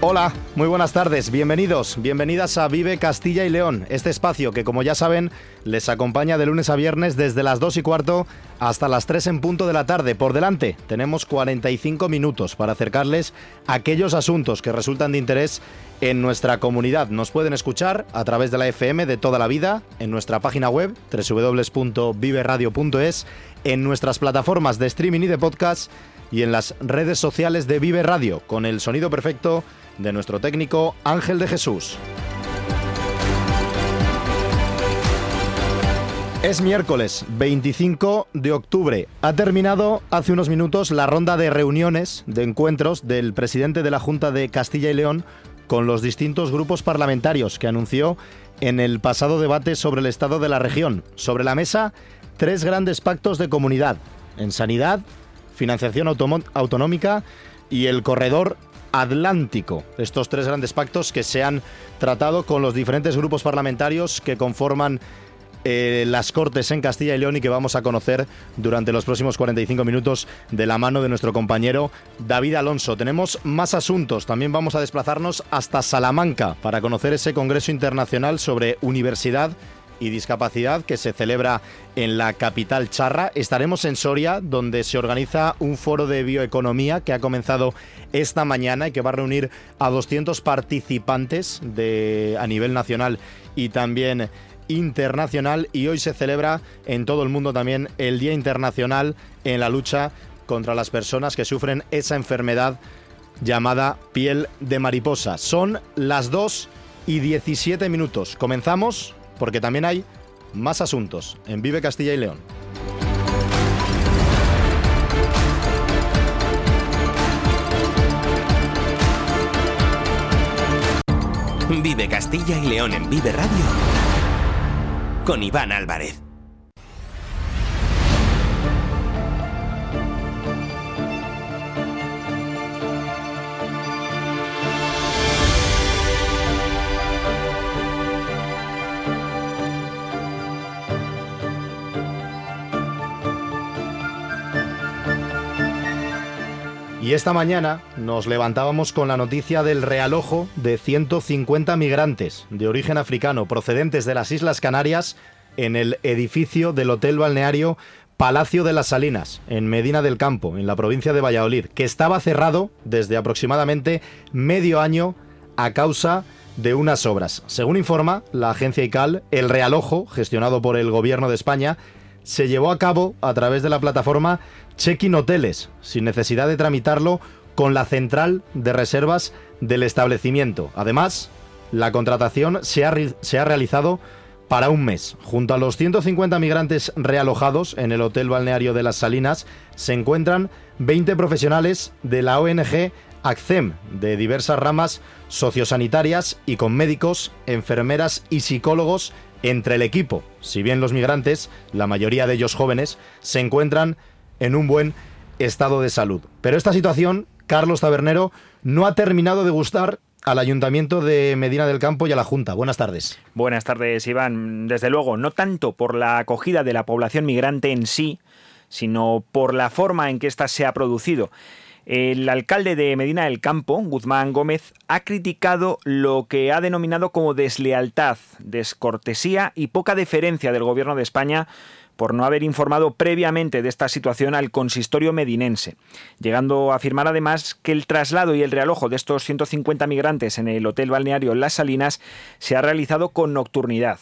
Hola, muy buenas tardes, bienvenidos, bienvenidas a Vive Castilla y León, este espacio que como ya saben les acompaña de lunes a viernes desde las 2 y cuarto hasta las 3 en punto de la tarde. Por delante tenemos 45 minutos para acercarles aquellos asuntos que resultan de interés en nuestra comunidad. Nos pueden escuchar a través de la FM de toda la vida, en nuestra página web www.viveradio.es, en nuestras plataformas de streaming y de podcast y en las redes sociales de Vive Radio, con el sonido perfecto de nuestro técnico Ángel de Jesús. Es miércoles 25 de octubre. Ha terminado hace unos minutos la ronda de reuniones, de encuentros del presidente de la Junta de Castilla y León con los distintos grupos parlamentarios que anunció en el pasado debate sobre el estado de la región. Sobre la mesa, tres grandes pactos de comunidad en sanidad, financiación autonómica y el corredor Atlántico. Estos tres grandes pactos que se han tratado con los diferentes grupos parlamentarios que conforman eh, las Cortes en Castilla y León y que vamos a conocer durante los próximos 45 minutos de la mano de nuestro compañero David Alonso. Tenemos más asuntos, también vamos a desplazarnos hasta Salamanca para conocer ese Congreso Internacional sobre Universidad y discapacidad que se celebra en la capital charra. Estaremos en Soria, donde se organiza un foro de bioeconomía que ha comenzado esta mañana y que va a reunir a 200 participantes de, a nivel nacional y también internacional. Y hoy se celebra en todo el mundo también el Día Internacional en la lucha contra las personas que sufren esa enfermedad llamada piel de mariposa. Son las 2 y 17 minutos. Comenzamos porque también hay más asuntos en Vive Castilla y León. Vive Castilla y León en Vive Radio con Iván Álvarez. Y esta mañana nos levantábamos con la noticia del realojo de 150 migrantes de origen africano procedentes de las Islas Canarias en el edificio del Hotel Balneario Palacio de las Salinas, en Medina del Campo, en la provincia de Valladolid, que estaba cerrado desde aproximadamente medio año a causa de unas obras. Según informa la agencia ICAL, el realojo, gestionado por el Gobierno de España, se llevó a cabo a través de la plataforma check-in hoteles, sin necesidad de tramitarlo con la central de reservas del establecimiento. Además, la contratación se ha, realizado para un mes. Junto a los 150 migrantes realojados en el Hotel Balneario de las Salinas, se encuentran 20 profesionales de la ONG ACCEM, de diversas ramas sociosanitarias y con médicos, enfermeras y psicólogos entre el equipo. Si bien los migrantes, la mayoría de ellos jóvenes, se encuentran en un buen estado de salud. Pero esta situación, Carlos Tabernero, no ha terminado de gustar al Ayuntamiento de Medina del Campo y a la Junta. Buenas tardes. Buenas tardes, Iván. Desde luego, no tanto por la acogida de la población migrante en sí, sino por la forma en que ésta se ha producido. El alcalde de Medina del Campo, Guzmán Gómez, ha criticado lo que ha denominado como deslealtad, descortesía y poca deferencia del gobierno de España por no haber informado previamente de esta situación al consistorio medinense, llegando a afirmar además que el traslado y el realojo de estos 150 migrantes en el hotel balneario Las Salinas se ha realizado con nocturnidad.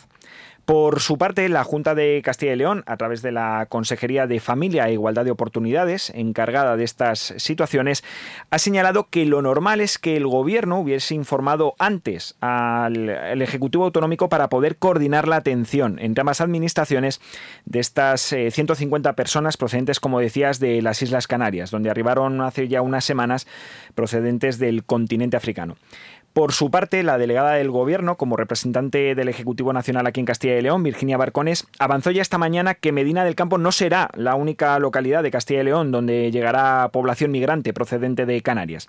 Por su parte, la Junta de Castilla y León, a través de la Consejería de Familia e Igualdad de Oportunidades, encargada de estas situaciones, ha señalado que lo normal es que el Gobierno hubiese informado antes al, Ejecutivo Autonómico para poder coordinar la atención entre ambas administraciones de estas 150 eh, personas procedentes, como decías, de las Islas Canarias, donde arribaron hace ya unas semanas procedentes del continente africano. Por su parte, la delegada del Gobierno, como representante del Ejecutivo Nacional aquí en Castilla y León, Virginia Barcones, avanzó ya esta mañana que Medina del Campo no será la única localidad de Castilla y León donde llegará población migrante procedente de Canarias.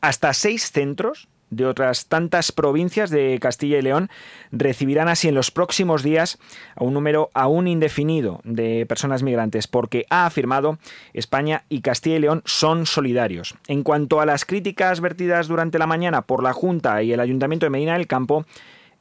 Hasta seis centros de otras tantas provincias de Castilla y León recibirán así en los próximos días a un número aún indefinido de personas migrantes, porque ha afirmado España y Castilla y León son solidarios. En cuanto a las críticas vertidas durante la mañana por la Junta y el Ayuntamiento de Medina del Campo,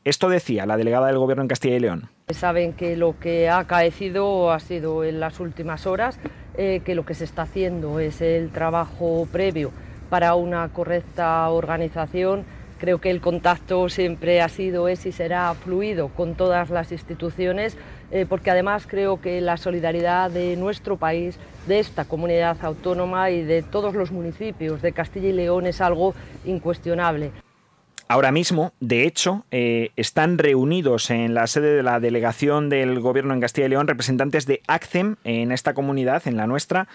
esto decía la delegada del Gobierno en Castilla y León. Saben que lo que ha acaecido ha sido en las últimas horas, eh, que lo que se está haciendo es el trabajo previo para una correcta organización. Creo que el contacto siempre ha sido, es y será fluido con todas las instituciones, eh, porque además creo que la solidaridad de nuestro país, de esta comunidad autónoma y de todos los municipios de Castilla y León es algo incuestionable. Ahora mismo, de hecho, eh, están reunidos en la sede de la delegación del Gobierno en Castilla y León representantes de ACCEM en esta comunidad, en la nuestra,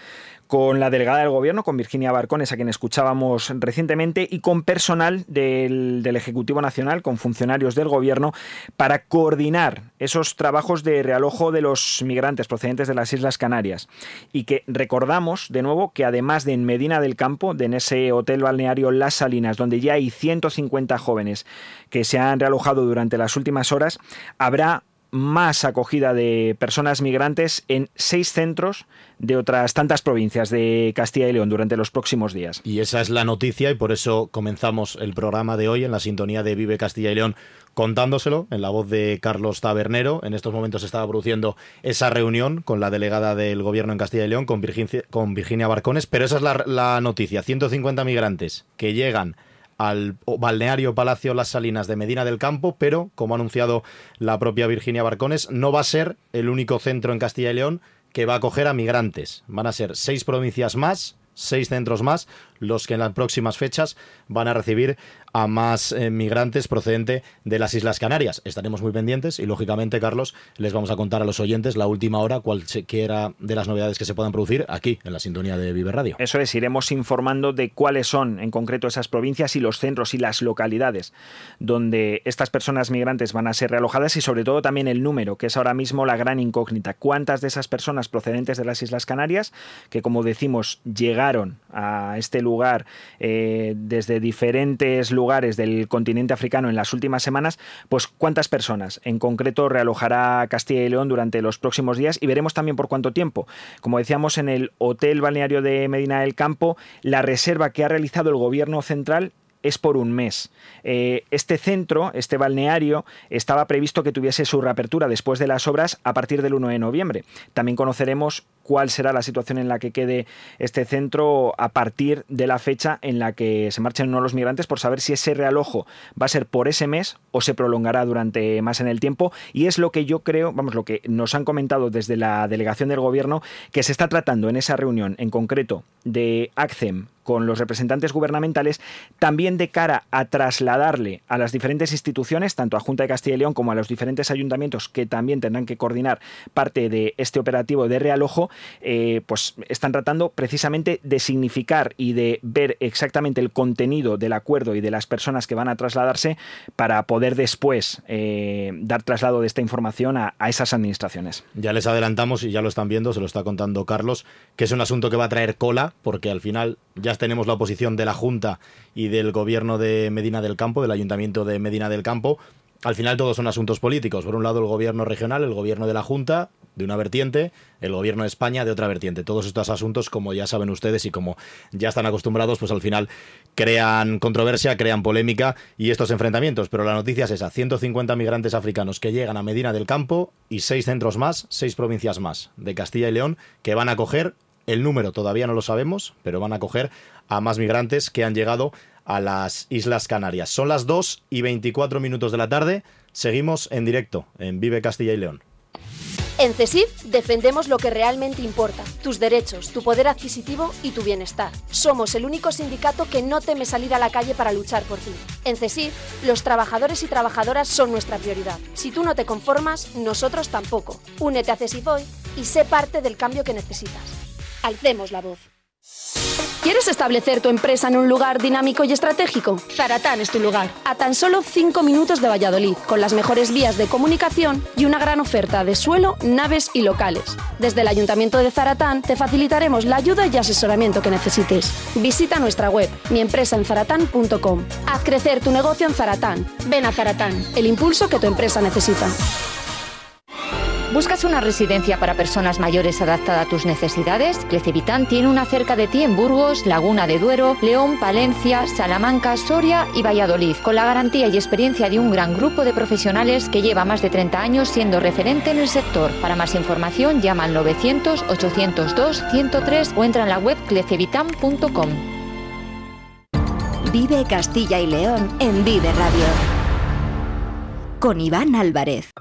con la delegada del gobierno, con Virginia Barcones, a quien escuchábamos recientemente, y con personal del, Ejecutivo Nacional, con funcionarios del gobierno, para coordinar esos trabajos de realojo de los migrantes procedentes de las Islas Canarias. Y que recordamos de nuevo que además de en Medina del Campo, de en ese hotel balneario Las Salinas, donde ya hay 150 jóvenes que se han realojado durante las últimas horas, habrá más acogida de personas migrantes en seis centros de otras tantas provincias de Castilla y León durante los próximos días. Y esa es la noticia y por eso comenzamos el programa de hoy en la sintonía de Vive Castilla y León contándoselo en la voz de Carlos Tabernero. En estos momentos se estaba produciendo esa reunión con la delegada del gobierno en Castilla y León, con Virginia, con Virginia Barcones, pero esa es la, la noticia. 150 migrantes que llegan al balneario Palacio Las Salinas de Medina del Campo, pero, como ha anunciado la propia Virginia Barcones, no va a ser el único centro en Castilla y León que va a acoger a migrantes. Van a ser seis provincias más, seis centros más, los que en las próximas fechas van a recibir a más eh, migrantes procedente de las Islas Canarias. Estaremos muy pendientes y, lógicamente, Carlos, les vamos a contar a los oyentes la última hora cualquiera de las novedades que se puedan producir aquí, en la sintonía de Vive Radio. Eso es, iremos informando de cuáles son en concreto esas provincias y los centros y las localidades donde estas personas migrantes van a ser realojadas y, sobre todo, también el número, que es ahora mismo la gran incógnita. ¿Cuántas de esas personas procedentes de las Islas Canarias, que como decimos, llegaron a este lugar eh, desde diferentes lugares, lugares del continente africano en las últimas semanas, pues cuántas personas en concreto realojará Castilla y León durante los próximos días y veremos también por cuánto tiempo. Como decíamos, en el Hotel Balneario de Medina del Campo, la reserva que ha realizado el gobierno central es por un mes. Eh, este centro, este balneario, estaba previsto que tuviese su reapertura después de las obras a partir del 1 de noviembre. También conoceremos cuál será la situación en la que quede este centro a partir de la fecha en la que se marchen uno los migrantes por saber si ese realojo va a ser por ese mes o se prolongará durante más en el tiempo y es lo que yo creo, vamos, lo que nos han comentado desde la delegación del gobierno que se está tratando en esa reunión en concreto de ACCEM con los representantes gubernamentales, también de cara a trasladarle a las diferentes instituciones, tanto a Junta de Castilla y León como a los diferentes ayuntamientos que también tendrán que coordinar parte de este operativo de realojo, eh, pues están tratando precisamente de significar y de ver exactamente el contenido del acuerdo y de las personas que van a trasladarse para poder después eh, dar traslado de esta información a, a esas administraciones. Ya les adelantamos y ya lo están viendo, se lo está contando Carlos, que es un asunto que va a traer cola, porque al final ya tenemos la oposición de la Junta y del gobierno de Medina del Campo, del Ayuntamiento de Medina del Campo, al final todos son asuntos políticos. Por un lado el gobierno regional, el gobierno de la Junta, de una vertiente, el gobierno de España de otra vertiente. Todos estos asuntos, como ya saben ustedes y como ya están acostumbrados, pues al final crean controversia, crean polémica y estos enfrentamientos. Pero la noticia es esa, 150 migrantes africanos que llegan a Medina del Campo y seis centros más, seis provincias más de Castilla y León que van a acoger, el número todavía no lo sabemos, pero van a acoger a más migrantes que han llegado a las Islas Canarias. Son las 2 y 24 minutos de la tarde. Seguimos en directo en Vive Castilla y León. En CESIF defendemos lo que realmente importa, tus derechos, tu poder adquisitivo y tu bienestar. Somos el único sindicato que no teme salir a la calle para luchar por ti. En CESIF, los trabajadores y trabajadoras son nuestra prioridad. Si tú no te conformas, nosotros tampoco. Únete a CESIF hoy y sé parte del cambio que necesitas. Alcemos la voz. ¿Quieres establecer tu empresa en un lugar dinámico y estratégico? Zaratán es tu lugar. A tan solo 5 minutos de Valladolid, con las mejores vías de comunicación y una gran oferta de suelo, naves y locales. Desde el Ayuntamiento de Zaratán te facilitaremos la ayuda y asesoramiento que necesites. Visita nuestra web, miempresaenzaratán.com. Haz crecer tu negocio en Zaratán. Ven a Zaratán, el impulso que tu empresa necesita. ¿Buscas una residencia para personas mayores adaptada a tus necesidades? Clecevitán tiene una cerca de ti en Burgos, Laguna de Duero, León, Palencia, Salamanca, Soria y Valladolid, con la garantía y experiencia de un gran grupo de profesionales que lleva más de 30 años siendo referente en el sector. Para más información llama al 900 802 103 o entra en la web clecevitan.com. Vive Castilla y León en Vive Radio. Con Iván Álvarez.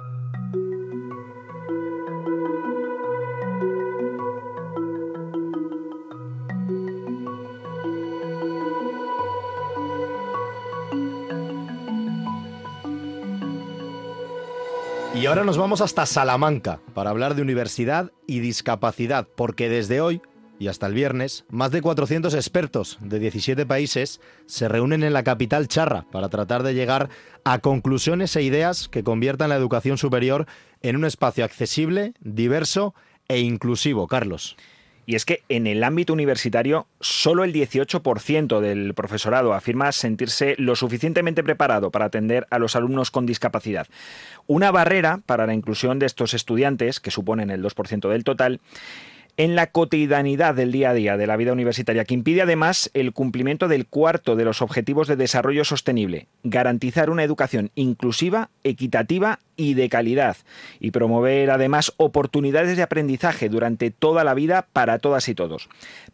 Y ahora nos vamos hasta Salamanca para hablar de universidad y discapacidad, porque desde hoy y hasta el viernes, más de 400 expertos de 17 países se reúnen en la capital charra para tratar de llegar a conclusiones e ideas que conviertan la educación superior en un espacio accesible, diverso e inclusivo. Carlos. Y es que en el ámbito universitario, solo el 18% del profesorado afirma sentirse lo suficientemente preparado para atender a los alumnos con discapacidad. Una barrera para la inclusión de estos estudiantes, que suponen el 2% del total, en la cotidianidad del día a día de la vida universitaria, que impide además el cumplimiento del cuarto de los Objetivos de Desarrollo Sostenible, garantizar una educación inclusiva, equitativa y de calidad, y promover además oportunidades de aprendizaje durante toda la vida para todas y todos.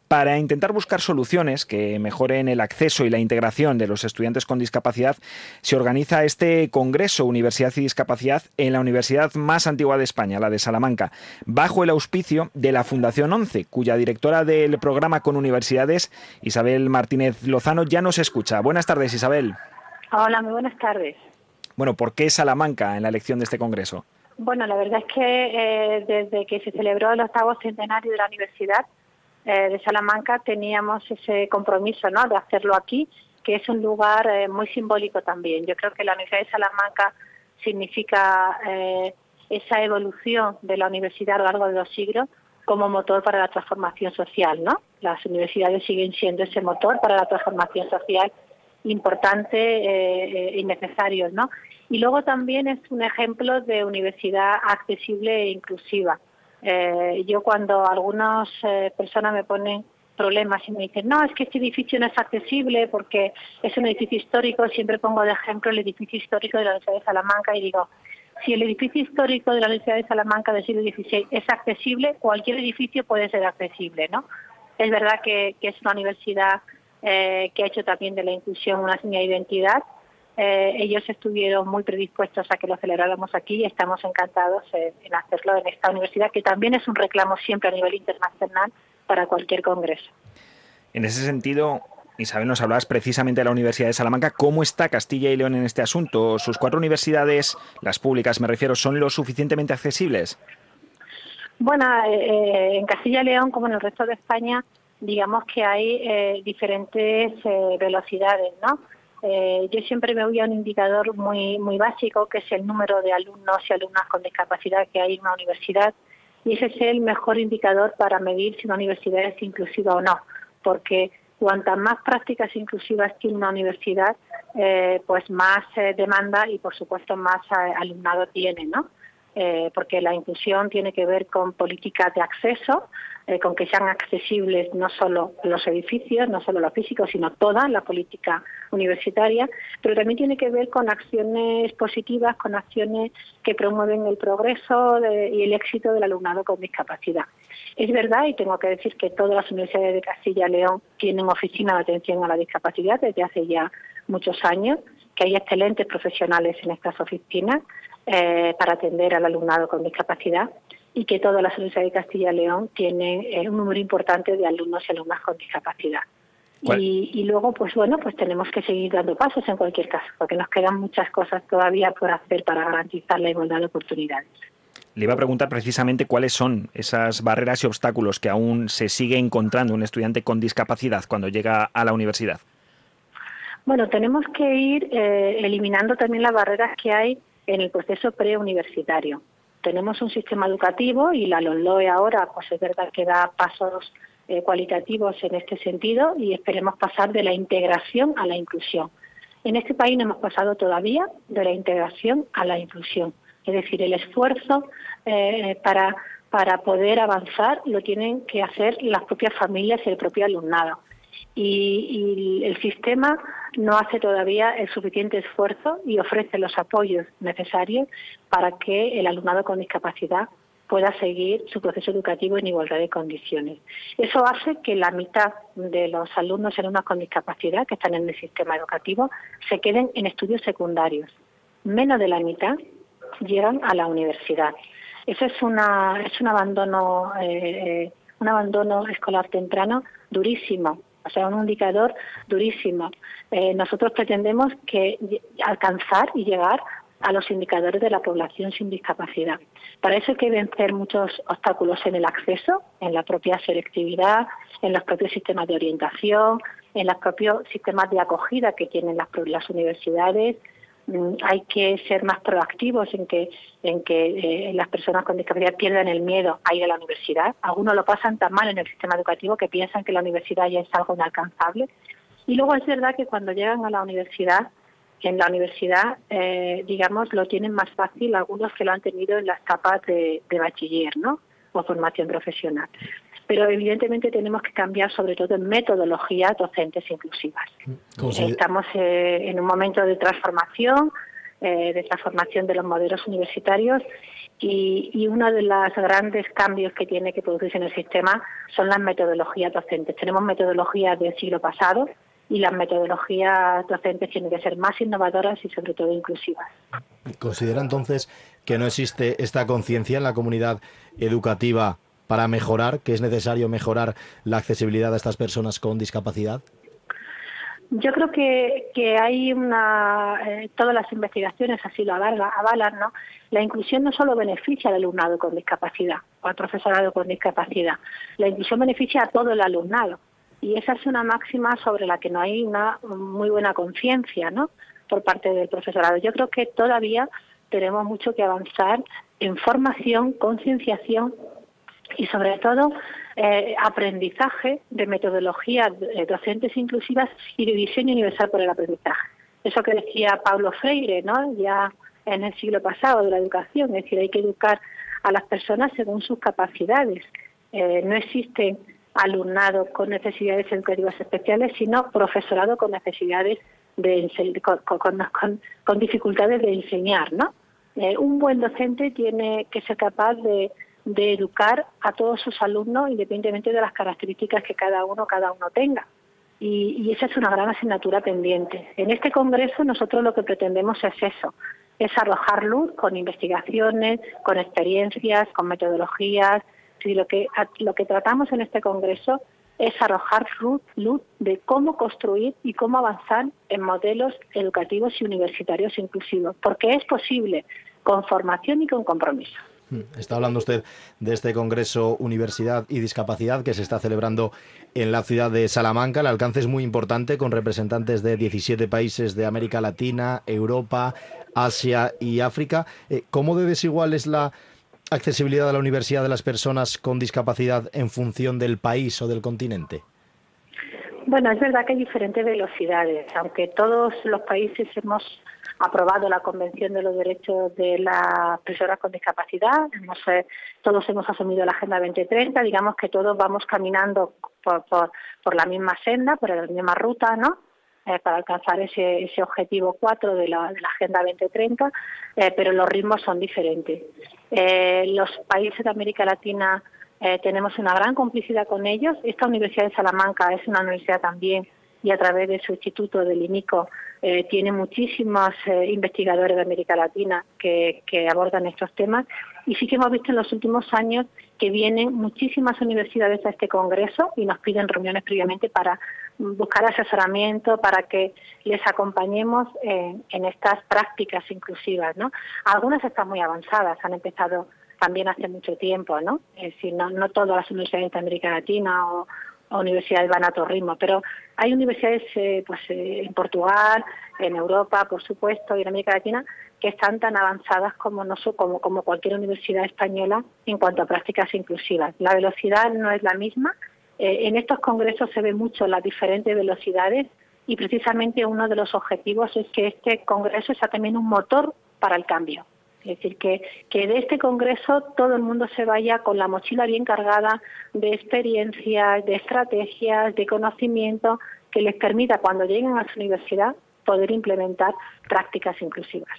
Para intentar buscar soluciones que mejoren el acceso y la integración de los estudiantes con discapacidad, se organiza este Congreso Universidad y Discapacidad en la universidad más antigua de España, la de Salamanca, bajo el auspicio de la Fundación 11, cuya directora del programa con universidades, Isabel Martínez Lozano, ya nos escucha. Buenas tardes, Isabel. Hola, muy buenas tardes. Bueno, ¿por qué Salamanca en la elección de este Congreso? Bueno, la verdad es que eh, desde que se celebró el octavo centenario de la universidad, eh, de Salamanca teníamos ese compromiso ¿no? de hacerlo aquí, que es un lugar eh, muy simbólico también. Yo creo que la Universidad de Salamanca significa eh, esa evolución de la universidad a lo largo de los siglos como motor para la transformación social. ¿no? Las universidades siguen siendo ese motor para la transformación social importante y necesario. ¿no? Y luego también es un ejemplo de universidad accesible e inclusiva. Eh, yo cuando algunas eh, personas me ponen problemas y me dicen, no, es que este edificio no es accesible porque es un edificio histórico, siempre pongo de ejemplo el edificio histórico de la Universidad de Salamanca y digo, si el edificio histórico de la Universidad de Salamanca del siglo XVI es accesible, cualquier edificio puede ser accesible, ¿no? Es verdad que, es una universidad eh, que ha hecho también de la inclusión una señal de identidad, eh, ellos estuvieron muy predispuestos a que lo celebráramos aquí y estamos encantados en, hacerlo en esta universidad, que también es un reclamo siempre a nivel internacional para cualquier congreso. En ese sentido, Isabel, nos hablabas precisamente de la Universidad de Salamanca. ¿Cómo está Castilla y León en este asunto? ¿Sus cuatro universidades, las públicas me refiero, son lo suficientemente accesibles? Bueno, eh, eh, en Castilla y León, como en el resto de España, digamos que hay diferentes velocidades, ¿no? Eh, yo siempre me voy a un indicador muy, muy básico, que es el número de alumnos y alumnas con discapacidad que hay en una universidad, y ese es el mejor indicador para medir si una universidad es inclusiva o no, porque cuantas más prácticas inclusivas tiene una universidad, eh, pues más eh, demanda y, por supuesto, más alumnado tiene, ¿no? Porque la inclusión tiene que ver con políticas de acceso, eh, con que sean accesibles no solo los edificios, no solo lo físico, sino toda la política universitaria, pero también tiene que ver con acciones positivas, con acciones que promueven el progreso y el éxito del alumnado con discapacidad. Es verdad, y tengo que decir que todas las universidades de Castilla y León tienen oficina de atención a la discapacidad desde hace ya muchos años, que hay excelentes profesionales en estas oficinas eh, para atender al alumnado con discapacidad y que todas las universidades de Castilla y León tienen eh, un número importante de alumnos y alumnas con discapacidad. Y, luego, pues bueno, pues tenemos que seguir dando pasos en cualquier caso, porque nos quedan muchas cosas todavía por hacer para garantizar la igualdad de oportunidades. le iba a preguntar precisamente cuáles son esas barreras y obstáculos que aún se sigue encontrando un estudiante con discapacidad cuando llega a la universidad. Bueno, tenemos que ir eh, eliminando también las barreras que hay en el proceso preuniversitario. Tenemos un sistema educativo y la LOE ahora, pues es verdad que da pasos eh, cualitativos en este sentido y esperemos pasar de la integración a la inclusión. En este país no hemos pasado todavía de la integración a la inclusión. Es decir, el esfuerzo eh, para, para poder avanzar lo tienen que hacer las propias familias y el propio alumnado. Y, y, el sistema no hace todavía el suficiente esfuerzo y ofrece los apoyos necesarios para que el alumnado con discapacidad pueda seguir su proceso educativo en igualdad de condiciones. Eso hace que la mitad de los alumnos en alumnos con discapacidad que están en el sistema educativo se queden en estudios secundarios. Menos de la mitad llegan a la universidad. Eso es, una, es un abandono, eh, un abandono escolar temprano durísimo, o sea, un indicador durísimo. Eh, nosotros pretendemos que alcanzar y llegar a los indicadores de la población sin discapacidad. Para eso hay que vencer muchos obstáculos en el acceso, en la propia selectividad, en los propios sistemas de orientación, en los propios sistemas de acogida que tienen las, las universidades. Mm, hay que ser más proactivos en que, en que eh, las personas con discapacidad pierdan el miedo a ir a la universidad. Algunos lo pasan tan mal en el sistema educativo que piensan que la universidad ya es algo inalcanzable. Y luego es verdad que cuando llegan a la universidad en la universidad, eh, digamos, lo tienen más fácil algunos que lo han tenido en las etapas de, bachiller, ¿no? O formación profesional. Pero evidentemente tenemos que cambiar sobre todo en metodologías docentes inclusivas. Estamos eh, en un momento de transformación, eh, de transformación de los modelos universitarios y, y, uno de los grandes cambios que tiene que producirse en el sistema son las metodologías docentes. Tenemos metodologías del siglo pasado, y las metodologías docentes tienen que ser más innovadoras y sobre todo inclusivas. ¿Considera entonces que no existe esta conciencia en la comunidad educativa para mejorar, que es necesario mejorar la accesibilidad a estas personas con discapacidad? Yo creo que, que hay una, eh, todas las investigaciones así lo avalan, ¿no? La inclusión no solo beneficia al alumnado con discapacidad o al profesorado con discapacidad, la inclusión beneficia a todo el alumnado y esa es una máxima sobre la que no hay una muy buena conciencia ¿no? por parte del profesorado. Yo creo que todavía tenemos mucho que avanzar en formación, concienciación y sobre todo eh, aprendizaje de metodologías eh, docentes inclusivas y de diseño universal por el aprendizaje. Eso que decía Pablo Freire, ¿no? Ya en el siglo pasado de la educación, es decir, hay que educar a las personas según sus capacidades. Eh, no existen alumnado con necesidades educativas especiales, sino profesorado con necesidades de con, dificultades de enseñar, ¿no? Eh, un buen docente tiene que ser capaz de, educar a todos sus alumnos independientemente de las características que cada uno cada uno tenga. Y, y, esa es una gran asignatura pendiente. En este congreso nosotros lo que pretendemos es eso, es arrojar luz con investigaciones, con experiencias, con metodologías, Sí, lo que, lo que tratamos en este Congreso es arrojar luz de cómo construir y cómo avanzar en modelos educativos y universitarios inclusivos, porque es posible con formación y con compromiso. Hmm, está hablando usted de este Congreso Universidad y Discapacidad que se está celebrando en la ciudad de Salamanca. El alcance es muy importante con representantes de 17 países de América Latina, Europa, Asia y África. Eh, ¿Cómo de desigual es la accesibilidad a la universidad de las personas con discapacidad en función del país o del continente? Bueno, es verdad que hay diferentes velocidades, aunque todos los países hemos aprobado la Convención de los Derechos de las Personas con Discapacidad, hemos, eh, todos hemos asumido la Agenda 2030, digamos que todos vamos caminando por, por, la misma senda, por la misma ruta, ¿no? Eh, para alcanzar ese, ese objetivo 4 de la, de la Agenda 2030, eh, pero los ritmos son diferentes. Eh, los países de América Latina tenemos una gran complicidad con ellos. Esta Universidad de Salamanca es una universidad también y a través de su instituto del INICO tiene muchísimos investigadores de América Latina que, que abordan estos temas y sí que hemos visto en los últimos años que vienen muchísimas universidades a este congreso y nos piden reuniones previamente para buscar asesoramiento para que les acompañemos en, estas prácticas inclusivas. ¿no? Algunas están muy avanzadas, han empezado también hace mucho tiempo, ¿no? Es decir, no, no todas las universidades de América Latina o, universidades van a todo ritmo, pero hay universidades eh, pues eh, en Portugal, en Europa, por supuesto, y en América Latina, que están tan avanzadas como, no, como, como cualquier universidad española en cuanto a prácticas inclusivas. La velocidad no es la misma. Eh, en estos congresos se ve mucho las diferentes velocidades y precisamente uno de los objetivos es que este congreso sea también un motor para el cambio. Es decir, que, que de este congreso todo el mundo se vaya con la mochila bien cargada de experiencias, de estrategias, de conocimiento que les permita cuando lleguen a su universidad poder implementar prácticas inclusivas.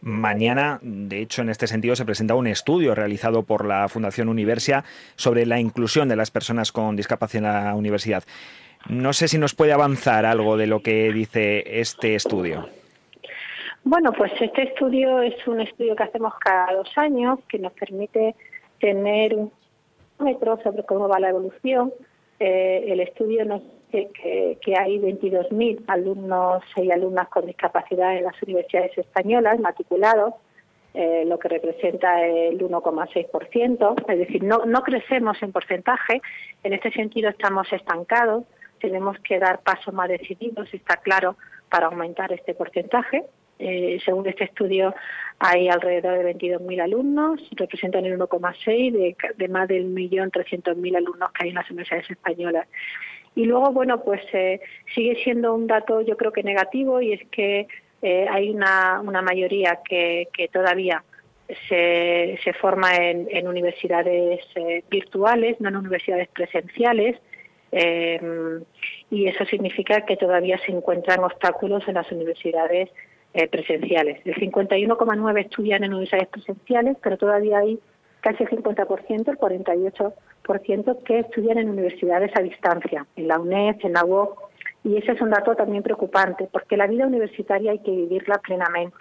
Mañana, de hecho, en este sentido, se presenta un estudio realizado por la Fundación Universia sobre la inclusión de las personas con discapacidad en la universidad. No sé si nos puede avanzar algo de lo que dice este estudio. Bueno, pues este estudio es un estudio que hacemos cada dos años que nos permite tener un metro sobre cómo va la evolución. Eh, el estudio nos que, que hay 22.000 alumnos y alumnas con discapacidad en las universidades españolas matriculados, eh, lo que representa el 1,6%. Es decir, no, no crecemos en porcentaje, en este sentido estamos estancados, tenemos que dar pasos más decididos, está claro, para aumentar este porcentaje. Eh, según este estudio, hay alrededor de 22.000 alumnos, representan el 1,6 de, de más del millón mil alumnos que hay en las universidades españolas. Y luego, bueno, pues eh, sigue siendo un dato yo creo que negativo y es que eh, hay una, una mayoría que, que todavía se, se forma en, en universidades eh, virtuales, no en universidades presenciales. Y eso significa que todavía se encuentran obstáculos en las universidades presenciales. El 51,9 estudian en universidades presenciales, pero todavía hay casi el 50%, el 48% que estudian en universidades a distancia, en la UNED, en la UOC, y ese es un dato también preocupante, porque la vida universitaria hay que vivirla plenamente.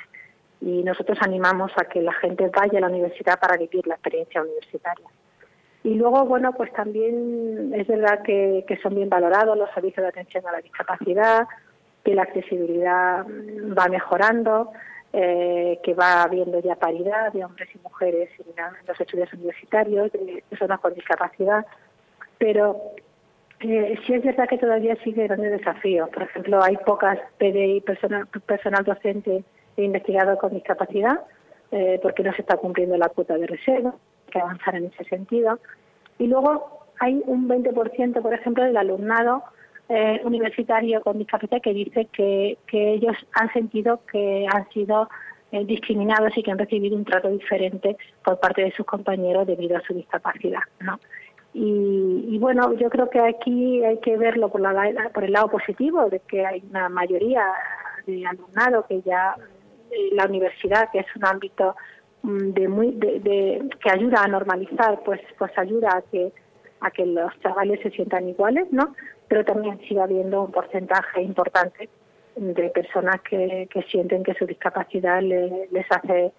Y nosotros animamos a que la gente vaya a la universidad para vivir la experiencia universitaria. Y luego, bueno, pues también es verdad que, son bien valorados los servicios de atención a la discapacidad, que la accesibilidad va mejorando, eh, que va habiendo ya paridad de hombres y mujeres en, los estudios universitarios, de personas con discapacidad, pero eh, sí es verdad que todavía sigue grandes desafíos. Por ejemplo, hay pocas PDI, personal, personal docente e investigado con discapacidad, eh, porque no se está cumpliendo la cuota de reserva, que avanzar en ese sentido. Y luego hay un 20%, por ejemplo, del alumnado eh, universitario con discapacidad que dice que, que ellos han sentido que han sido eh, discriminados y que han recibido un trato diferente por parte de sus compañeros debido a su discapacidad, ¿no? Y, bueno, yo creo que aquí hay que verlo por, la, por el lado positivo, de que hay una mayoría de alumnado que ya eh, la universidad, que es un ámbito de muy de, que ayuda a normalizar, pues pues ayuda a que a que los chavales se sientan iguales, ¿no? pero también sigue habiendo un porcentaje importante de personas que, que sienten que su discapacidad les hace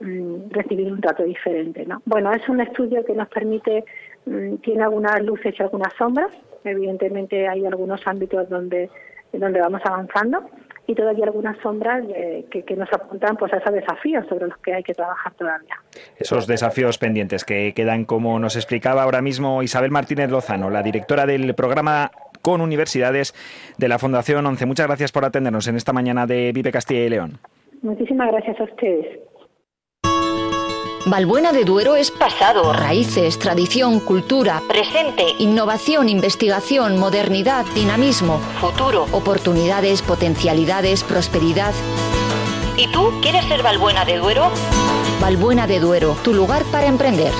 mm, recibir un trato diferente. ¿no? Bueno, es un estudio que nos permite, mm, tiene algunas luces y algunas sombras. Evidentemente hay algunos ámbitos donde, donde vamos avanzando y todavía algunas sombras eh, que, que, nos apuntan pues, a esos desafíos sobre los que hay que trabajar todavía. Esos desafíos pendientes que quedan, como nos explicaba ahora mismo Isabel Martínez Lozano, la directora del programa con universidades de la Fundación 11. Muchas gracias por atendernos en esta mañana de Vive Castilla y León. Muchísimas gracias a ustedes. Valbuena de Duero es pasado, raíces, tradición, cultura, presente, innovación, investigación, modernidad, dinamismo, futuro, oportunidades, potencialidades, prosperidad. ¿Y tú quieres ser Valbuena de Duero? Valbuena de Duero, tu lugar para emprender.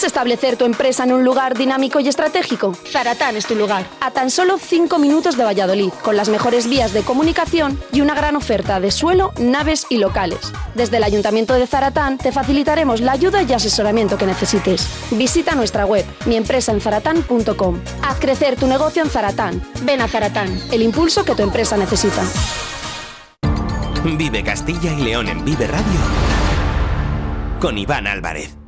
¿Quieres establecer tu empresa en un lugar dinámico y estratégico? Zaratán es tu lugar. A tan solo 5 minutos de Valladolid, con las mejores vías de comunicación y una gran oferta de suelo, naves y locales. Desde el Ayuntamiento de Zaratán te facilitaremos la ayuda y asesoramiento que necesites. Visita nuestra web, miempresaenzaratán.com. Haz crecer tu negocio en Zaratán. Ven a Zaratán, el impulso que tu empresa necesita. Vive Castilla y León en Vive Radio con Iván Álvarez.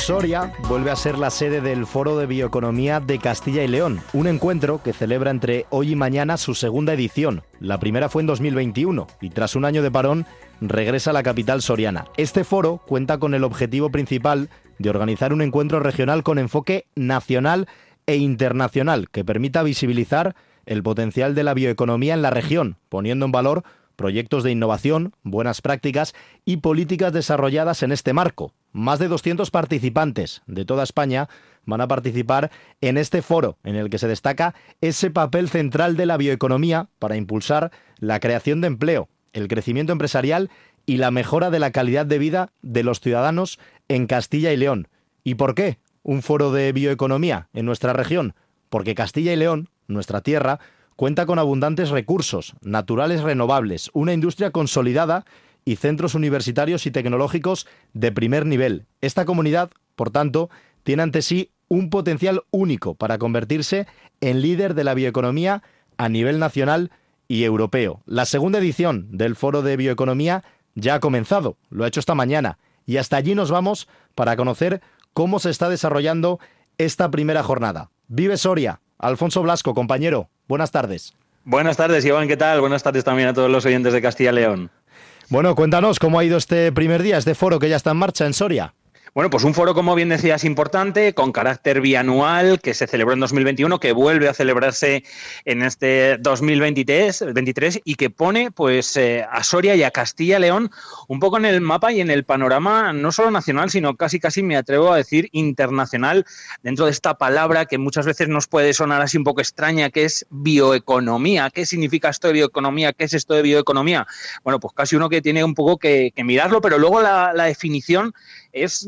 Soria vuelve a ser la sede del Foro de Bioeconomía de Castilla y León, un encuentro que celebra entre hoy y mañana su segunda edición. La primera fue en 2021 y tras un año de parón regresa a la capital soriana. Este foro cuenta con el objetivo principal de organizar un encuentro regional con enfoque nacional e internacional que permita visibilizar el potencial de la bioeconomía en la región, poniendo en valor proyectos de innovación, buenas prácticas y políticas desarrolladas en este marco. Más de 200 participantes de toda España van a participar en este foro en el que se destaca ese papel central de la bioeconomía para impulsar la creación de empleo, el crecimiento empresarial y la mejora de la calidad de vida de los ciudadanos en Castilla y León. ¿Y por qué un foro de bioeconomía en nuestra región? Porque Castilla y León, nuestra tierra, cuenta con abundantes recursos naturales renovables, una industria consolidada y centros universitarios y tecnológicos de primer nivel. Esta comunidad, por tanto, tiene ante sí un potencial único para convertirse en líder de la bioeconomía a nivel nacional y europeo. La segunda edición del Foro de Bioeconomía ya ha comenzado, lo ha hecho esta mañana, y hasta allí nos vamos para conocer cómo se está desarrollando esta primera jornada. Vive Soria, Alfonso Blasco, compañero, buenas tardes. Buenas tardes, Iván, ¿qué tal? Buenas tardes también a todos los oyentes de Castilla y León. Bueno, cuéntanos cómo ha ido este primer día, este foro que ya está en marcha en Soria. Bueno, pues un foro, como bien decías, importante, con carácter bianual, que se celebró en 2021, que vuelve a celebrarse en este 2023 23, y que pone pues eh, a Soria y a Castilla y León un poco en el mapa y en el panorama no solo nacional, sino casi casi me atrevo a decir internacional, dentro de esta palabra que muchas veces nos puede sonar así un poco extraña, que es bioeconomía. ¿Qué significa esto de bioeconomía? ¿Qué es esto de bioeconomía? Bueno, pues casi uno que tiene un poco que, mirarlo, pero luego la, la definición es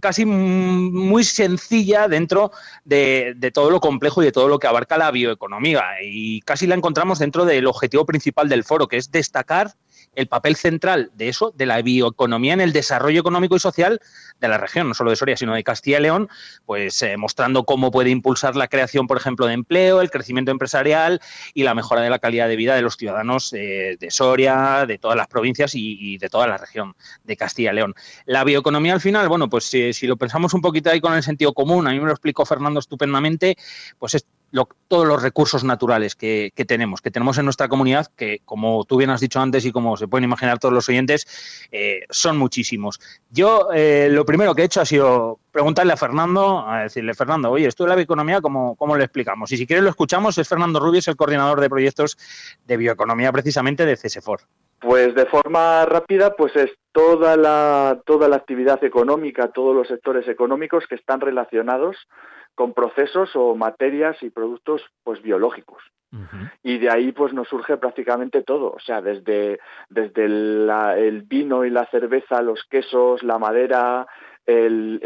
casi muy sencilla dentro de, todo lo complejo y de todo lo que abarca la bioeconomía. Y casi la encontramos dentro del objetivo principal del foro, que es destacar el papel central de eso, de la bioeconomía en el desarrollo económico y social de la región, no solo de Soria, sino de Castilla y León, pues eh, mostrando cómo puede impulsar la creación, por ejemplo, de empleo, el crecimiento empresarial y la mejora de la calidad de vida de los ciudadanos eh, de Soria, de todas las provincias y, de toda la región de Castilla y León. La bioeconomía al final, bueno, pues si lo pensamos un poquito ahí con el sentido común, a mí me lo explicó Fernando estupendamente, pues es todos los recursos naturales que, tenemos, que tenemos en nuestra comunidad, que como tú bien has dicho antes y como se pueden imaginar todos los oyentes, eh, son muchísimos. Yo eh, lo primero que he hecho ha sido preguntarle a Fernando, a decirle, Fernando, oye, esto de la bioeconomía, ¿cómo, ¿cómo le explicamos? Y si quieres lo escuchamos, es Fernando Rubio, es el coordinador de proyectos de bioeconomía precisamente de CSFOR. Pues de forma rápida, pues es toda la, toda la actividad económica, todos los sectores económicos que están relacionados con procesos o materias y productos pues biológicos. Y de ahí pues nos surge prácticamente todo, o sea, desde, desde el, vino y la cerveza, los quesos, la madera, el,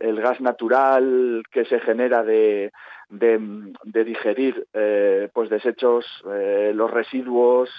el, gas natural que se genera de, de, digerir eh, pues desechos, eh, los residuos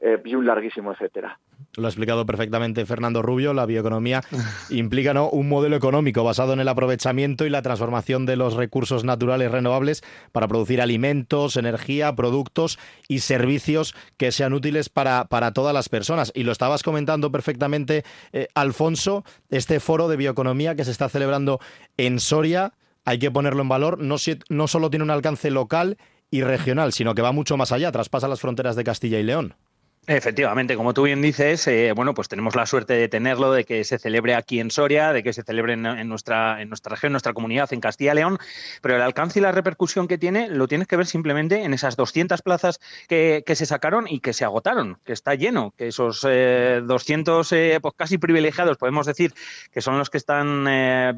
eh, y un larguísimo etcétera. Lo ha explicado perfectamente Fernando Rubio. La bioeconomía implica ¿no? un modelo económico basado en el aprovechamiento y la transformación de los recursos naturales renovables para producir alimentos, energía, productos y servicios que sean útiles para, para todas las personas. Y lo estabas comentando perfectamente, eh, Alfonso, este foro de bioeconomía que se está celebrando en Soria, hay que ponerlo en valor, no, no solo tiene un alcance local y regional, sino que va mucho más allá, traspasa las fronteras de Castilla y León. Efectivamente, como tú bien dices, eh, bueno, pues tenemos la suerte de tenerlo, de que se celebre aquí en Soria, de que se celebre en, nuestra, en nuestra región, en nuestra comunidad, en Castilla y León, pero el alcance y la repercusión que tiene lo tienes que ver simplemente en esas 200 plazas que, se sacaron y que se agotaron, que está lleno, que esos 200 eh, eh, pues casi privilegiados, podemos decir, que son los que están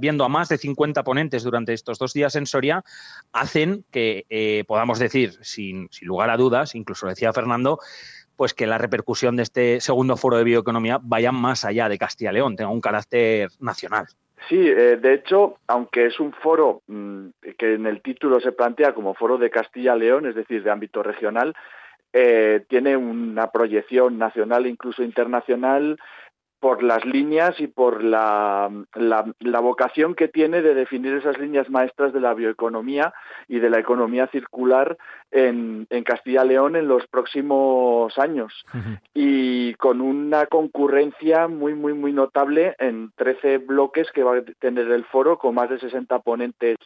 viendo a más de 50 ponentes durante estos dos días en Soria, hacen que podamos decir, sin, sin lugar a dudas, incluso decía Fernando, pues que la repercusión de este segundo foro de bioeconomía vaya más allá de Castilla y León, tenga un carácter nacional. Sí, eh, de hecho, aunque es un foro mm, que en el título se plantea como foro de Castilla y León, es decir, de ámbito regional, eh, tiene una proyección nacional e incluso internacional por las líneas y por la, la, vocación que tiene de definir esas líneas maestras de la bioeconomía y de la economía circular en, en Castilla-León en los próximos años. Y con una concurrencia muy, muy, muy notable en 13 bloques que va a tener el foro con más de 60 ponentes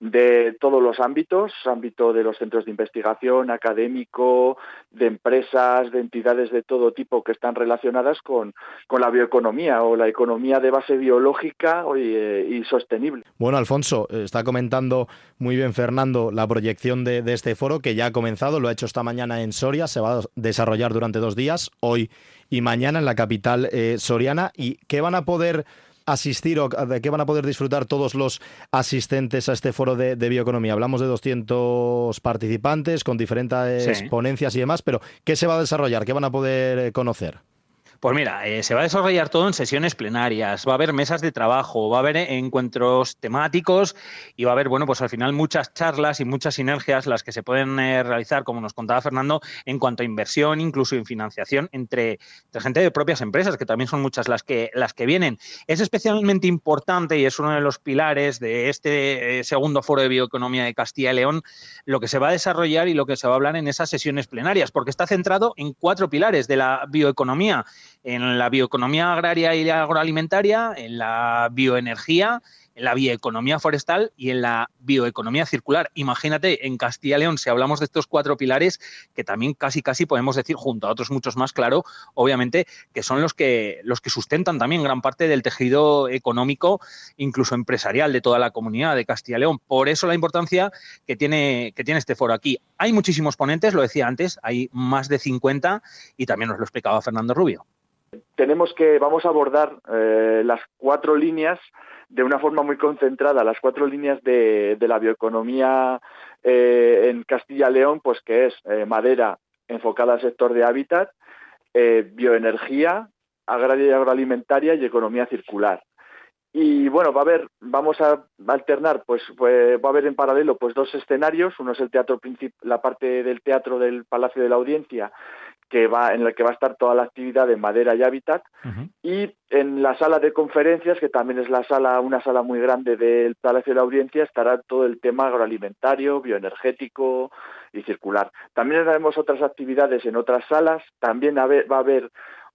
de todos los ámbitos, ámbito de los centros de investigación, académico, de empresas, de entidades de todo tipo que están relacionadas con, con la bioeconomía o la economía de base biológica y, sostenible. Bueno, Alfonso, eh, está comentando muy bien Fernando la proyección de, de este foro que ya ha comenzado, lo ha hecho esta mañana en Soria, se va a desarrollar durante dos días, hoy y mañana en la capital eh, soriana. ¿Y qué van a poder asistir o de qué van a poder disfrutar todos los asistentes a este foro de, bioeconomía? Hablamos de 200 participantes con diferentes ponencias y demás, pero ¿qué se va a desarrollar? ¿Qué van a poder conocer? Pues mira, eh, se va a desarrollar todo en sesiones plenarias, va a haber mesas de trabajo, va a haber encuentros temáticos y va a haber, bueno, pues al final muchas charlas y muchas sinergias las que se pueden eh, realizar, como nos contaba Fernando, en cuanto a inversión, incluso en financiación entre, gente de propias empresas, que también son muchas las que, las que vienen. Es especialmente importante y es uno de los pilares de este eh, segundo foro de bioeconomía de Castilla y León, lo que se va a desarrollar y lo que se va a hablar en esas sesiones plenarias, porque está centrado en cuatro pilares de la bioeconomía en la bioeconomía agraria y agroalimentaria, en la bioenergía, en la bioeconomía forestal y en la bioeconomía circular. Imagínate, en Castilla y León, si hablamos de estos cuatro pilares, que también casi casi podemos decir, junto a otros muchos más, claro, obviamente, que son los que, los que sustentan también gran parte del tejido económico, incluso empresarial, de toda la comunidad de Castilla y León. Por eso la importancia que tiene, que tiene este foro aquí. Hay muchísimos ponentes, lo decía antes, hay más de 50 y también nos lo explicaba Fernando Rubio tenemos que, vamos a abordar eh, las cuatro líneas de una forma muy concentrada, las cuatro líneas de, la bioeconomía eh, en Castilla-León, pues que es eh, madera enfocada al sector de hábitat, bioenergía, agraria y agroalimentaria y economía circular. Y bueno, va a haber, vamos a alternar, pues, pues, va a haber en paralelo pues dos escenarios, uno es el teatro la parte del teatro del Palacio de la Audiencia, que va, en el que va a estar toda la actividad de madera y hábitat, y en la sala de conferencias, que también es la sala, una sala muy grande del Palacio de la Audiencia, estará todo el tema agroalimentario, bioenergético y circular. También haremos otras actividades en otras salas, también va a haber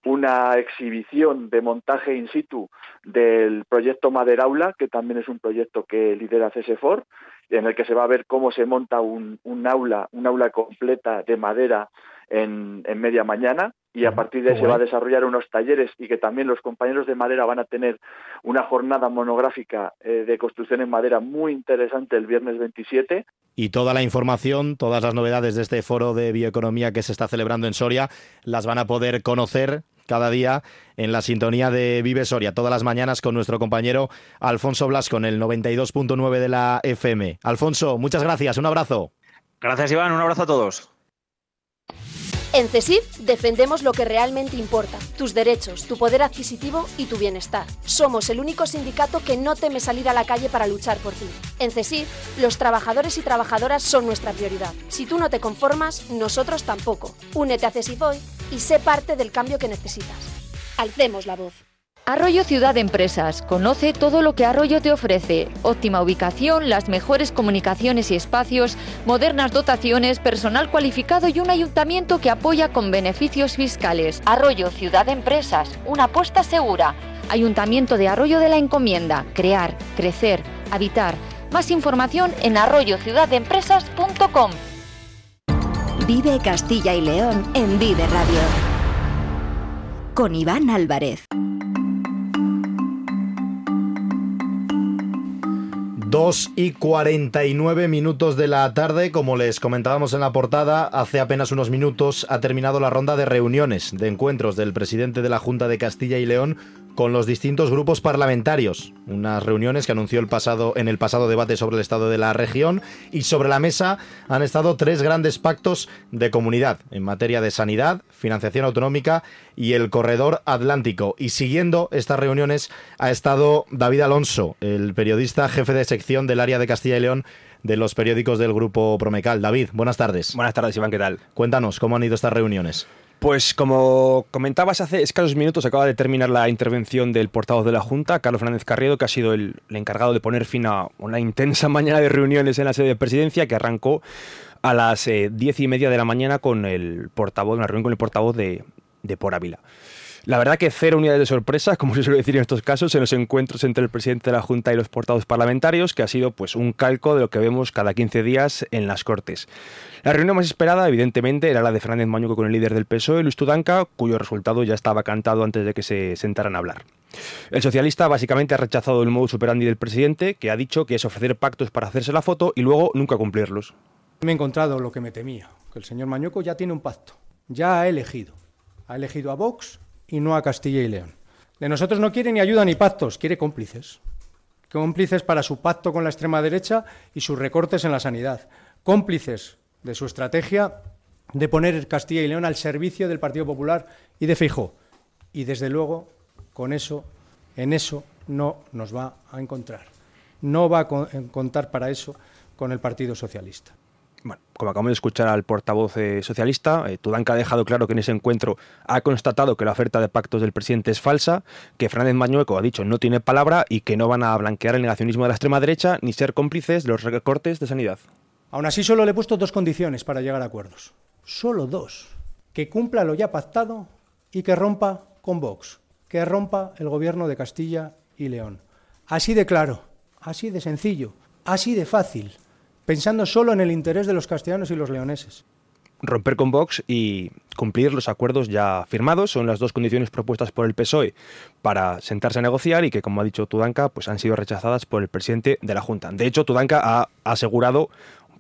una exhibición de montaje in situ del proyecto Maderaula, que también es un proyecto que lidera CSFOR, en el que se va a ver cómo se monta un, un aula, un aula completa de madera en, media mañana y a partir de ahí se va a desarrollar unos talleres y que también los compañeros de madera van a tener una jornada monográfica eh, de construcción en madera muy interesante el viernes 27. Y toda la información, todas las novedades de este foro de bioeconomía que se está celebrando en Soria, las van a poder conocer cada día en la sintonía de Vive Soria, todas las mañanas con nuestro compañero Alfonso Blasco en el 92.9 de la FM. Alfonso, muchas gracias, un abrazo. Gracias Iván, un abrazo a todos. En CESIF defendemos lo que realmente importa, tus derechos, tu poder adquisitivo y tu bienestar. Somos el único sindicato que no teme salir a la calle para luchar por ti. En CESIF, los trabajadores y trabajadoras son nuestra prioridad. Si tú no te conformas, nosotros tampoco. Únete a CESIF hoy y sé parte del cambio que necesitas. Alcemos la voz. Arroyo Ciudad Empresas. Conoce todo lo que Arroyo te ofrece. Óptima ubicación, las mejores comunicaciones y espacios, modernas dotaciones, personal cualificado y un ayuntamiento que apoya con beneficios fiscales. Arroyo Ciudad Empresas. Una apuesta segura. Ayuntamiento de Arroyo de la Encomienda. Crear, crecer, habitar. Más información en arroyociudadempresas.com. Vive Castilla y León en Vive Radio. Con Iván Álvarez. 2 y 49 minutos de la tarde, como les comentábamos en la portada, hace apenas unos minutos ha terminado la ronda de reuniones, de encuentros del presidente de la Junta de Castilla y León con los distintos grupos parlamentarios. Unas reuniones que anunció el pasado, en el pasado debate sobre el estado de la región y sobre la mesa han estado tres grandes pactos de comunidad en materia de sanidad, financiación autonómica y el corredor atlántico. Y siguiendo estas reuniones ha estado David Alonso, el periodista jefe de sección del área de Castilla y León de los periódicos del grupo Promecal. David, buenas tardes. Buenas tardes, Iván, ¿qué tal? Cuéntanos, ¿cómo han ido estas reuniones? Pues como comentabas hace escasos minutos, acaba de terminar la intervención del portavoz de la Junta, Carlos Fernández Carriedo, que ha sido el, encargado de poner fin a una intensa mañana de reuniones en la sede de presidencia que arrancó a las eh, diez y media de la mañana con el portavoz, una reunión con el portavoz de, de Por Ávila. La verdad que cero unidades de sorpresa, como se suele decir en estos casos, en los encuentros entre el presidente de la Junta y los portavoces parlamentarios, que ha sido pues un calco de lo que vemos cada 15 días en las Cortes. La reunión más esperada, evidentemente, era la de Fernández Mañuco con el líder del PSOE, Luis Tudanca, cuyo resultado ya estaba cantado antes de que se sentaran a hablar. El socialista básicamente ha rechazado el modo superandi del presidente, que ha dicho que es ofrecer pactos para hacerse la foto y luego nunca cumplirlos. Me he encontrado lo que me temía, que el señor Mañuco ya tiene un pacto, ya ha elegido. Ha elegido a Vox y no a Castilla y León. De nosotros no quiere ni ayuda ni pactos, quiere cómplices. Cómplices para su pacto con la extrema derecha y sus recortes en la sanidad. Cómplices de su estrategia de poner Castilla y León al servicio del Partido Popular y de Fijo. Y desde luego, con eso, en eso no nos va a encontrar. No va a contar para eso con el Partido Socialista. Bueno, como acabamos de escuchar al portavoz eh, socialista, eh, Tudanca ha dejado claro que en ese encuentro ha constatado que la oferta de pactos del presidente es falsa, que Fernández Mañueco ha dicho no tiene palabra y que no van a blanquear el negacionismo de la extrema derecha ni ser cómplices de los recortes de sanidad. Aún así, solo le he puesto dos condiciones para llegar a acuerdos. Solo dos. Que cumpla lo ya pactado y que rompa con Vox. Que rompa el gobierno de Castilla y León. Así de claro, así de sencillo, así de fácil pensando solo en el interés de los castellanos y los leoneses. Romper con Vox y cumplir los acuerdos ya firmados son las dos condiciones propuestas por el PSOE para sentarse a negociar y que, como ha dicho Tudanca, pues han sido rechazadas por el presidente de la Junta. De hecho, Tudanca ha asegurado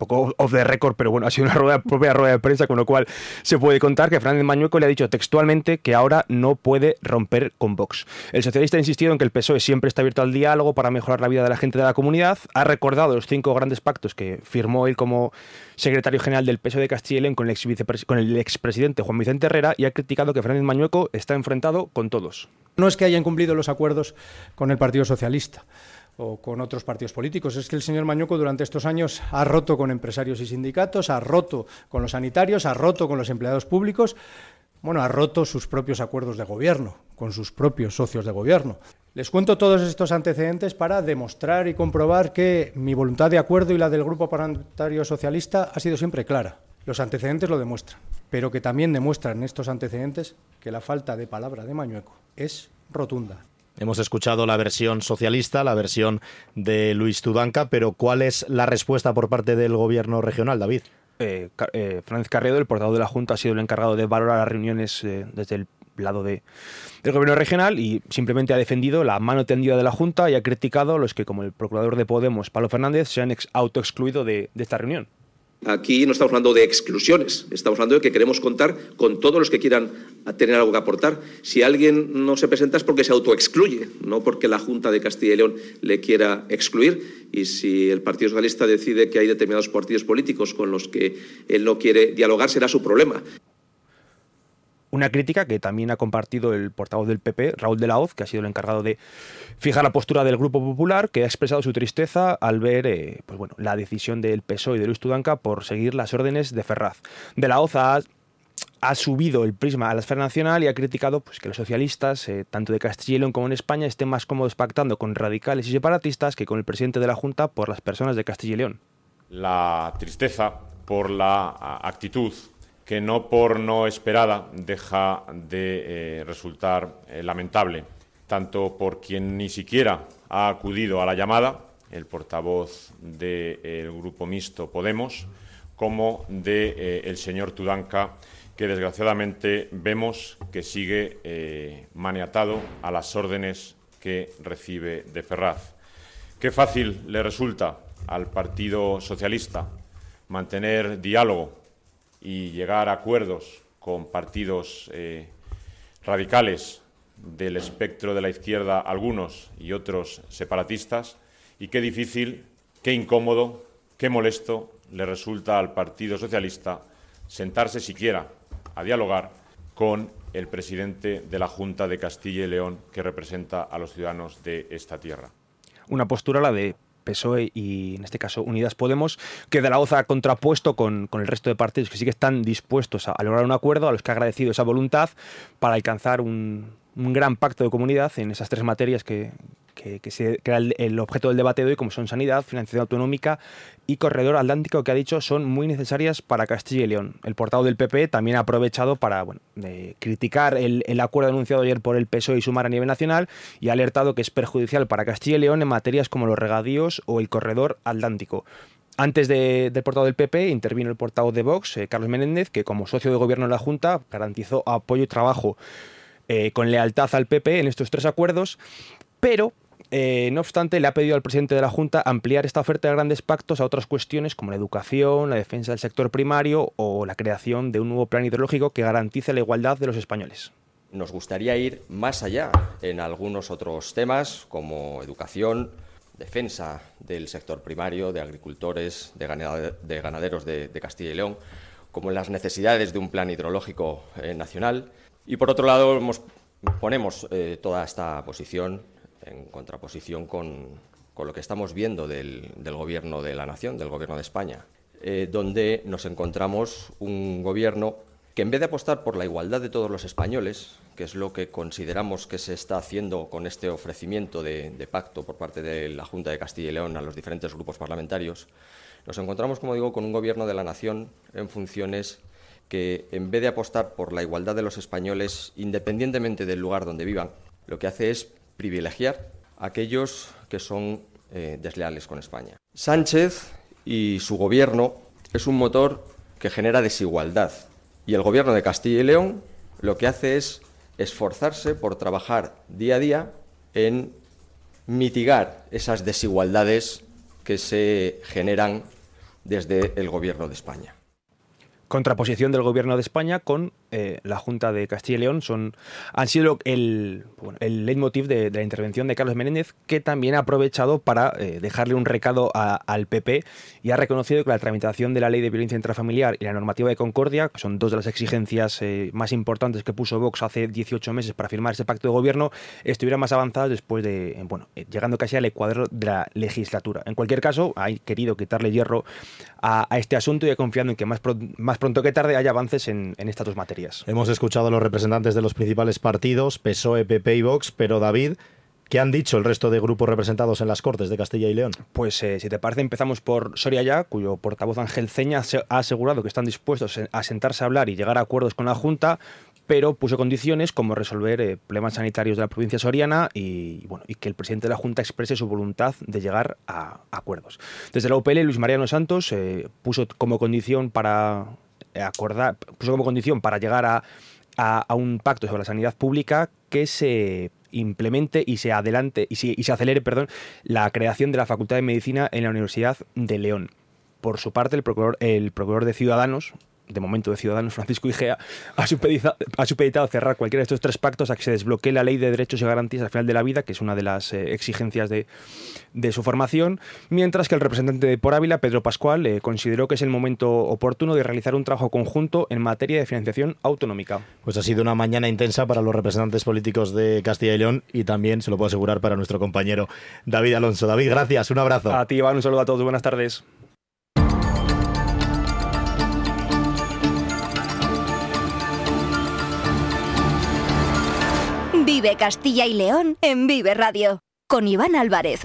poco off the record, pero bueno, ha sido una propia rueda de prensa, con lo cual se puede contar que Fernández Mañueco le ha dicho textualmente que ahora no puede romper con Vox. El socialista ha insistido en que el PSOE siempre está abierto al diálogo para mejorar la vida de la gente de la comunidad, ha recordado los cinco grandes pactos que firmó él como secretario general del PSOE de Castilla y León con el, ex con el expresidente Juan Vicente Herrera y ha criticado que Fernández Mañueco está enfrentado con todos. No es que hayan cumplido los acuerdos con el Partido Socialista o con otros partidos políticos. Es que el señor Mañuco durante estos años ha roto con empresarios y sindicatos, ha roto con los sanitarios, ha roto con los empleados públicos, bueno, ha roto sus propios acuerdos de gobierno, con sus propios socios de gobierno. Les cuento todos estos antecedentes para demostrar y comprobar que mi voluntad de acuerdo y la del Grupo Parlamentario Socialista ha sido siempre clara. Los antecedentes lo demuestran, pero que también demuestran estos antecedentes que la falta de palabra de Mañueco es rotunda. Hemos escuchado la versión socialista, la versión de Luis Tudanca, pero ¿cuál es la respuesta por parte del gobierno regional, David? Eh, eh Fernández Carredo, el portavoz de la Junta, ha sido el encargado de valorar las reuniones eh, desde el lado de, del gobierno regional y simplemente ha defendido la mano tendida de la Junta y ha criticado a los que, como el procurador de Podemos, Pablo Fernández, se han autoexcluido de esta reunión. Aquí no estamos hablando de exclusiones, estamos hablando de que queremos contar con todos los que quieran tener algo que aportar. Si alguien no se presenta es porque se autoexcluye, no porque la Junta de Castilla y León le quiera excluir. Y si el Partido Socialista decide que hay determinados partidos políticos con los que él no quiere dialogar, será su problema. Una crítica que también ha compartido el portavoz del PP, Raúl de la Hoz, que ha sido el encargado de fijar la postura del Grupo Popular, que ha expresado su tristeza al ver eh, pues bueno, la decisión del PSOE y de Luis Tudanca por seguir las órdenes de Ferraz. De la Hoz ha, subido el prisma a la esfera nacional y ha criticado pues, que los socialistas, eh, tanto de Castilla y León como en España, estén más cómodos pactando con radicales y separatistas que con el presidente de la Junta por las personas de Castilla y León. La tristeza por la actitud que no por no esperada deja de eh, resultar eh, lamentable, tanto por quien ni siquiera ha acudido a la llamada, el portavoz del grupo mixto Podemos, como de eh, el señor Tudanca, que desgraciadamente vemos que sigue maniatado a las órdenes que recibe de Ferraz. Qué fácil le resulta al Partido Socialista mantener diálogo y llegar a acuerdos con partidos eh, radicales del espectro de la izquierda, algunos y otros separatistas, y qué difícil, qué incómodo, qué molesto le resulta al Partido Socialista sentarse siquiera a dialogar con el presidente de la Junta de Castilla y León que representa a los ciudadanos de esta tierra. Una postura la de PSOE y en este caso Unidas Podemos, que Zaragoza ha contrapuesto con, con, el resto de partidos que sí que están dispuestos a, a, lograr un acuerdo, a los que ha agradecido esa voluntad para alcanzar un, un gran pacto de comunidad en esas tres materias que, que, era el, objeto del debate de hoy, como son sanidad, financiación autonómica y corredor atlántico, que ha dicho son muy necesarias para Castilla y León. El portavoz del PP también ha aprovechado para criticar el, acuerdo anunciado ayer por el PSOE y Sumar a nivel nacional y ha alertado que es perjudicial para Castilla y León en materias como los regadíos o el corredor atlántico. Antes de, del portavoz del PP intervino el portavoz de Vox, eh, Carlos Menéndez, que como socio de gobierno de la Junta garantizó apoyo y trabajo eh, con lealtad al PP en estos tres acuerdos, pero eh, no obstante, le ha pedido al presidente de la Junta ampliar esta oferta de grandes pactos a otras cuestiones como la educación, la defensa del sector primario o la creación de un nuevo plan hidrológico que garantice la igualdad de los españoles. Nos gustaría ir más allá en algunos otros temas como educación, defensa del sector primario, de agricultores, de ganaderos de, Castilla y León, como las necesidades de un plan hidrológico eh, nacional. Y por otro lado, hemos, ponemos eh, toda esta posición en contraposición con, con lo que estamos viendo del, del, Gobierno de la Nación, del Gobierno de España, eh, donde nos encontramos un Gobierno que en vez de apostar por la igualdad de todos los españoles, que es lo que consideramos que se está haciendo con este ofrecimiento de, de, pacto por parte de la Junta de Castilla y León a los diferentes grupos parlamentarios, nos encontramos, como digo, con un gobierno de la nación en funciones que, en vez de apostar por la igualdad de los españoles, independientemente del lugar donde vivan, lo que hace es privilegiar a aquellos que son eh, desleales con España. Sánchez y su gobierno es un motor que genera desigualdad y el gobierno de Castilla y León lo que hace es esforzarse por trabajar día a día en mitigar esas desigualdades que se generan desde el gobierno de España contraposición del gobierno de España con eh, la Junta de Castilla y León son, han sido el, bueno, el leitmotiv de, la intervención de Carlos Menéndez, que también ha aprovechado para eh, dejarle un recado al PP y ha reconocido que la tramitación de la ley de violencia intrafamiliar y la normativa de concordia, que son dos de las exigencias eh, más importantes que puso Vox hace 18 meses para firmar ese pacto de gobierno, estuvieran más avanzadas después de, bueno, llegando casi al ecuador de la legislatura. En cualquier caso, ha querido quitarle hierro a, este asunto y ha confiado en que más, pro, más pronto que tarde haya avances en estas dos materias. Hemos escuchado a los representantes de los principales partidos, PSOE, PP y Vox, pero David, ¿Qué han dicho el resto de grupos representados en las Cortes de Castilla y León? Pues eh, si te parece empezamos por Soria Ya, cuyo portavoz Ángel Ceña ha asegurado que están dispuestos a sentarse a hablar y llegar a acuerdos con la Junta, pero puso condiciones como resolver eh, problemas sanitarios de la provincia soriana y, bueno, y que el presidente de la Junta exprese su voluntad de llegar a acuerdos. Desde la UPL, Luis Mariano Santos eh, puso como condición para acordar, puso como condición para llegar a, a, un pacto sobre la sanidad pública que se implemente y se adelante y se, y se acelere perdón, la creación de la Facultad de Medicina en la Universidad de León. Por su parte, el procurador, el procurador de Ciudadanos, de momento de Ciudadanos, Francisco Igea, ha supeditado, ha supeditado cerrar cualquiera de estos tres pactos a que se desbloquee la ley de derechos y garantías al final de la vida, que es una de las eh, exigencias de, de, su formación, mientras que el representante de Por Ávila, Pedro Pascual, eh, consideró que es el momento oportuno de realizar un trabajo conjunto en materia de financiación autonómica. Pues ha sido una mañana intensa para los representantes políticos de Castilla y León y también, se lo puedo asegurar, para nuestro compañero David Alonso. David, gracias, un abrazo. A ti, Iván, un saludo a todos, buenas tardes. Vive Castilla y León en Vive Radio con Iván Álvarez.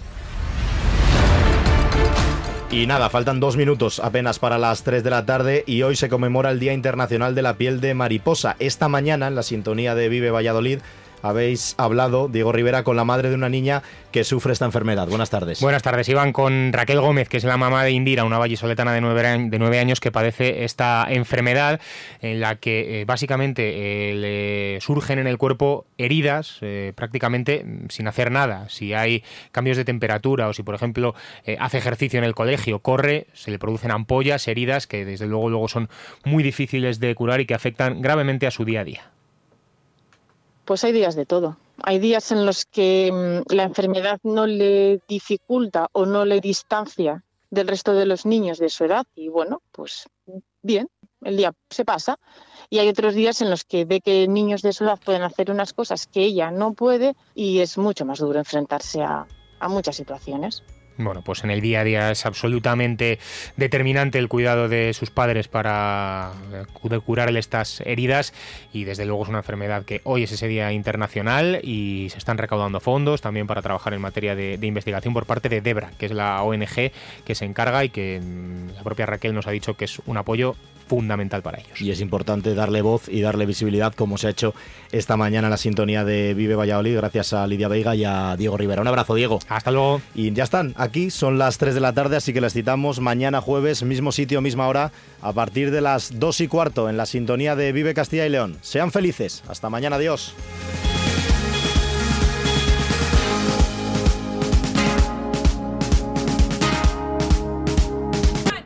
Y nada, faltan dos minutos apenas para las 3 de la tarde y hoy se conmemora el Día Internacional de la Piel de Mariposa. Esta mañana, en la sintonía de Vive Valladolid, habéis hablado, Diego Rivera, con la madre de una niña que sufre esta enfermedad. Buenas tardes. Buenas tardes, Iván, con Raquel Gómez, que es la mamá de Indira, una vallisoletana de nueve, de nueve años que padece esta enfermedad en la que eh, básicamente eh, le surgen en el cuerpo heridas eh, prácticamente sin hacer nada. Si hay cambios de temperatura o si, por ejemplo, hace ejercicio en el colegio, corre, se le producen ampollas, heridas que desde luego luego son muy difíciles de curar y que afectan gravemente a su día a día. Pues hay días de todo. Hay días en los que mm, la enfermedad no le dificulta o no le distancia del resto de los niños de su edad y bueno, pues bien, el día se pasa. Y hay otros días en los que ve que niños de su edad pueden hacer unas cosas que ella no puede y es mucho más duro enfrentarse a, a muchas situaciones. Bueno, pues en el día a día es absolutamente determinante el cuidado de sus padres para eh, curarle estas heridas y desde luego es una enfermedad que hoy es ese día internacional y se están recaudando fondos también para trabajar en materia de, de investigación por parte de Debra, que es la ONG que se encarga y que mm, la propia Raquel nos ha dicho que es un apoyo fundamental para ellos. Y es importante darle voz y darle visibilidad como se ha hecho esta mañana en la sintonía de Vive Valladolid gracias a Lidia Veiga y a Diego Rivera. Un abrazo, Diego. Hasta luego. Y ya están, aquí son las 3 de la tarde, así que les citamos mañana jueves, mismo sitio, misma hora, a partir de las 2 y cuarto en la sintonía de Vive Castilla y León. Sean felices. Hasta mañana, adiós.